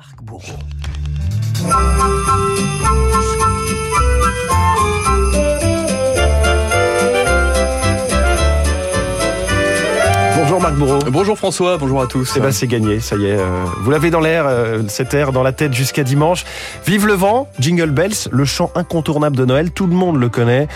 Marc Bourreau. Bonjour Marc Bourreau. Bonjour François, bonjour à tous. Eh ben c'est gagné, ça y est. euh, vous l'avez dans l'air, euh, cet air dans la tête jusqu'à dimanche. Vive le vent, Jingle Bells, le chant incontournable de Noël, tout le monde le connaît.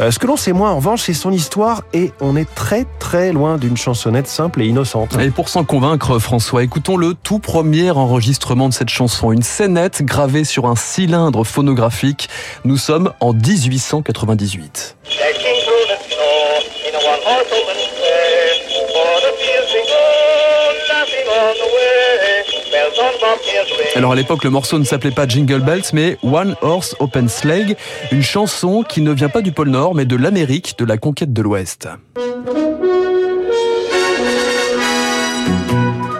Euh, ce que l'on sait moins en revanche, c'est son histoire et on est très très loin d'une chansonnette simple et innocente. Et pour s'en convaincre, François, écoutons le tout premier enregistrement de cette chanson. Une scénette gravée sur un cylindre phonographique. Nous sommes en 1898. Alors à l'époque, le morceau ne s'appelait pas Jingle Bells, mais One Horse Open Sleigh, une chanson qui ne vient pas du pôle Nord, mais de l'Amérique, de la conquête de l'Ouest.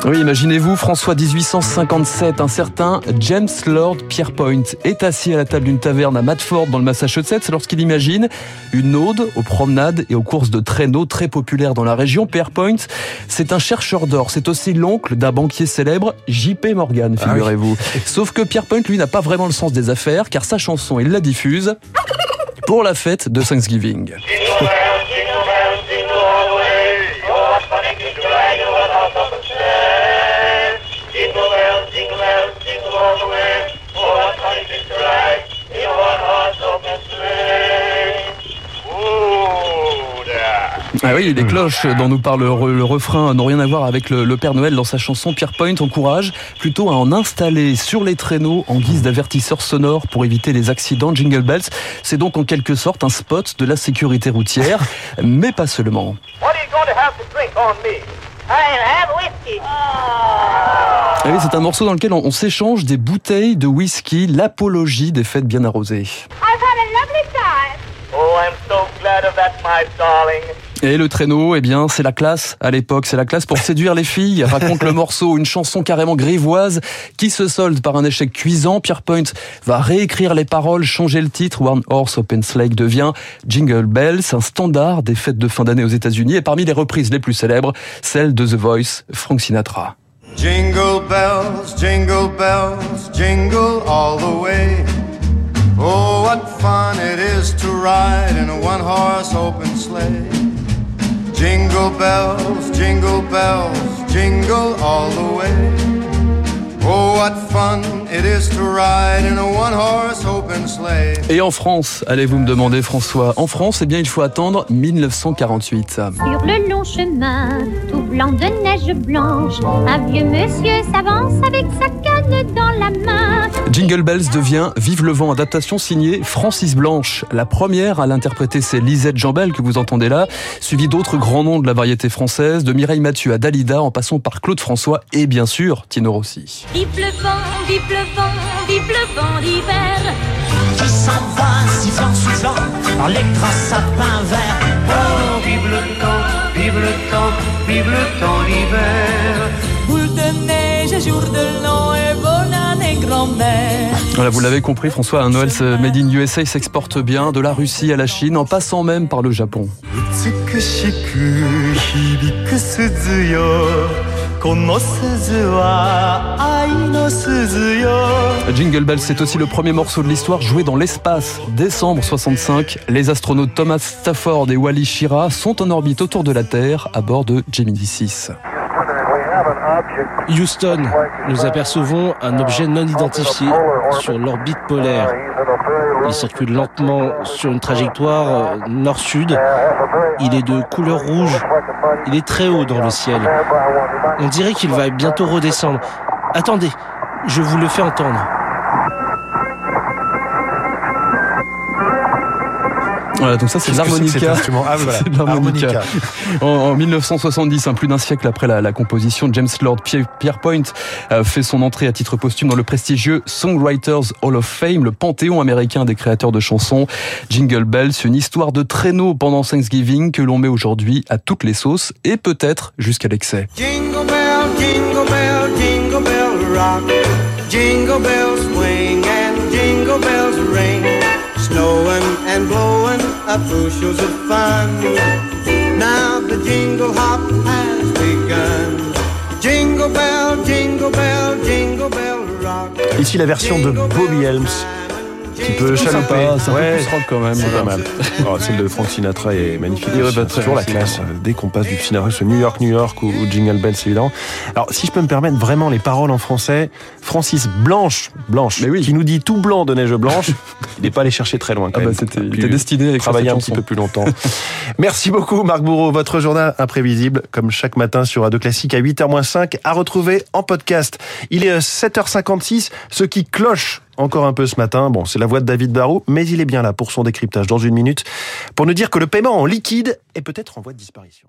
Oui, imaginez-vous, François 1857, un certain James Lord Pierrepoint est assis à la table d'une taverne à Matford dans le Massachusetts lorsqu'il imagine une ode aux promenades et aux courses de traîneaux très populaires dans la région. Pierrepoint, c'est un chercheur d'or, c'est aussi l'oncle d'un banquier célèbre, J.P. Morgan, Ah oui. figurez-vous. Sauf que Pierrepoint, lui, n'a pas vraiment le sens des affaires, car sa chanson, il la diffuse pour la fête de Thanksgiving. Ah oui, les cloches dont nous parle le, re- le refrain n'ont rien à voir avec le, le Père Noël dans sa chanson. Pierrepoint encourage plutôt à en installer sur les traîneaux en guise d'avertisseur sonore pour éviter les accidents. Jingle Bells, c'est donc en quelque sorte un spot de la sécurité routière, mais pas seulement. What are you going to have to drink on me? I'll have whiskey. Ah oui, c'est un morceau dans lequel on, on s'échange des bouteilles de whisky, l'apologie des fêtes bien arrosées. Et le traîneau, eh bien, c'est la classe à l'époque, c'est la classe pour séduire les filles, raconte le morceau, une chanson carrément grivoise qui se solde par un échec cuisant. Pierrepoint va réécrire les paroles, changer le titre. One Horse Open Sleigh devient Jingle Bells, un standard des fêtes de fin d'année aux États-Unis et parmi les reprises les plus célèbres, celle de The Voice, Frank Sinatra. Jingle bells, jingle bells, jingle all the way. Oh, what fun is to ride in a one horse open sleigh. Jingle bells, jingle bells, jingle all the way. Oh, what fun it is to ride in a one horse open sleigh. Et en France, allez-vous me demander François, en France, eh bien, il faut attendre 1948. Sur le long chemin, tout blanc de neige blanche, un vieux monsieur s'avance avec sa canne dans la main. Jingle Bells devient Vive le vent, adaptation signée Francis Blanche. La première à l'interpréter, c'est Lisette Jambel que vous entendez là, suivi d'autres grands noms de la variété française, de Mireille Mathieu à Dalida, en passant par Claude François et bien sûr Tino Rossi. Vive le vent, vive le vent, vive le vent d'hiver. qui s'en va sifflant, soufflant dans les grands sapins verts. Oh, vive le temps, vive le temps, vive le temps d'hiver. Boule de neige, jour de l'an voilà, vous l'avez compris, François, un Noël Made in USA s'exporte bien de la Russie à la Chine, en passant même par le Japon. Jingle Bell, c'est aussi le premier morceau de l'histoire joué dans l'espace. Décembre 65, les astronautes Thomas Stafford et Wally Schirra sont en orbite autour de la Terre à bord de Gemini 6. Houston, nous apercevons un objet non identifié sur l'orbite polaire. Il circule lentement sur une trajectoire euh, nord-sud. Il est de couleur rouge. Il est très haut dans le ciel. On dirait qu'il va bientôt redescendre. Attendez, je vous le fais entendre. Voilà, donc ça c'est de l'harmonica. Ah, voilà. C'est de l'harmonica. Harmonica. En, en 1970, hein, plus d'un siècle après la, la composition, James Lord Pier- Pierrepoint euh, fait son entrée à titre posthume dans le prestigieux Songwriters Hall of Fame, le panthéon américain des créateurs de chansons. Jingle Bells, une histoire de traîneau pendant Thanksgiving que l'on met aujourd'hui à toutes les sauces et peut-être jusqu'à l'excès. Jingle bell, jingle bell, jingle bell rock. Jingle bells swing blowing up bushels of fun. Now the jingle hop has begun. Jingle bell, jingle bell, jingle bell rock. Ici la version de Bobby Helms. Un petit peu C'est chaloupé. sympa, c'est un peu Ouais, plus rock quand même. c'est pas mal. Oh, celle de Frank Sinatra est magnifique. Oui, aussi. bah, C'est toujours la bien, classe. Dès qu'on passe du Sinatra sur New York, New York ou, ou Jingle Bells, évidemment. Alors, si je peux me permettre vraiment les paroles en français, Francis Blanche, Blanche, Mais oui. qui nous dit tout blanc de neige blanche, il n'est pas allé chercher très loin. Quand Ah bah même. c'était, il était destiné avec travailler un petit peu plus longtemps. Merci beaucoup Marc Bourreau. Votre journal imprévisible, comme chaque matin sur Radio Classique à 8h-5, à retrouver en podcast. Il est euh, 7h56, ce qui cloche encore un peu ce matin. Bon, c'est la voix de David Barrault, mais il est bien là pour son décryptage dans une minute, pour nous dire que le paiement en liquide est peut-être en voie de disparition.